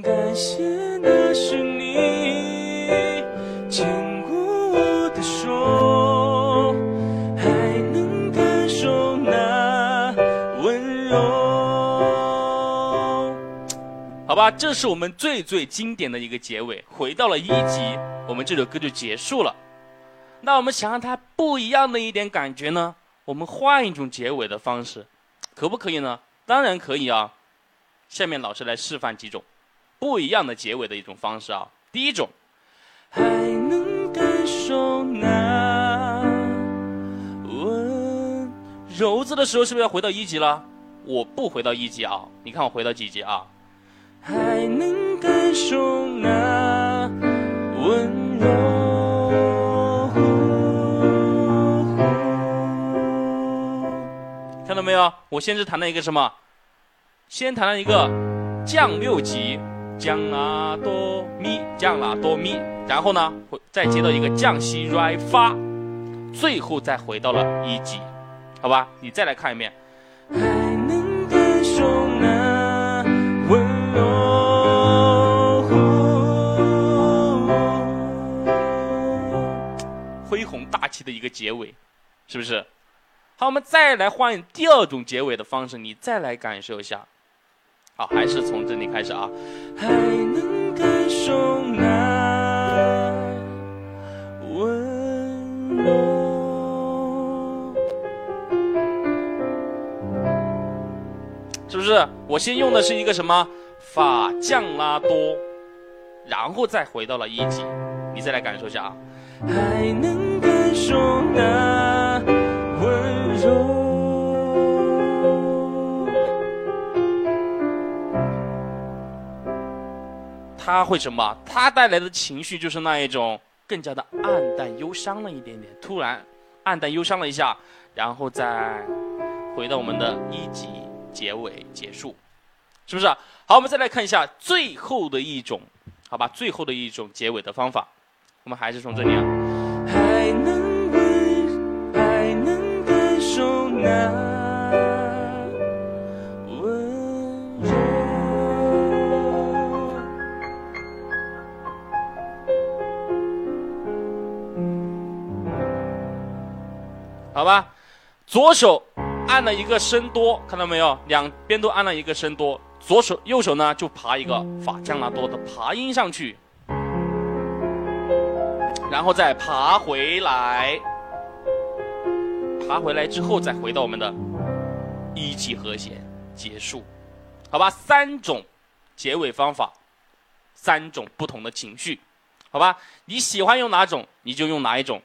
感谢那是你牵过我的手，还能感受那温柔。好吧，这是我们最最经典的一个结尾，回到了一级，我们这首歌就结束了。那我们想让它不一样的一点感觉呢？我们换一种结尾的方式，可不可以呢？当然可以啊。下面老师来示范几种不一样的结尾的一种方式啊。第一种，还能感受那温柔字的时候，是不是要回到一级了？我不回到一级啊，你看我回到几级啊？还能感受那温柔，看到没有？我先是弹了一个什么？先弹了一个降六级，降啦哆咪，降啦哆咪，然后呢，会再接到一个降西来发，最后再回到了一级，好吧？你再来看一遍。还能感受那温柔，恢宏大气的一个结尾，是不是？好，我们再来换第二种结尾的方式，你再来感受一下。还是从这里开始啊。还能感受那温柔，是不是？我先用的是一个什么法降拉多，然后再回到了一级，你再来感受一下啊。还能感受那他会什么？他带来的情绪就是那一种更加的暗淡忧伤了一点点，突然暗淡忧伤了一下，然后再回到我们的一级结尾结束，是不是？好，我们再来看一下最后的一种，好吧，最后的一种结尾的方法，我们还是从这里啊。好吧，左手按了一个升多，看到没有？两边都按了一个升多，左手右手呢就爬一个法降拉多的爬音上去，然后再爬回来，爬回来之后再回到我们的一级和弦结束，好吧？三种结尾方法，三种不同的情绪，好吧？你喜欢用哪种你就用哪一种。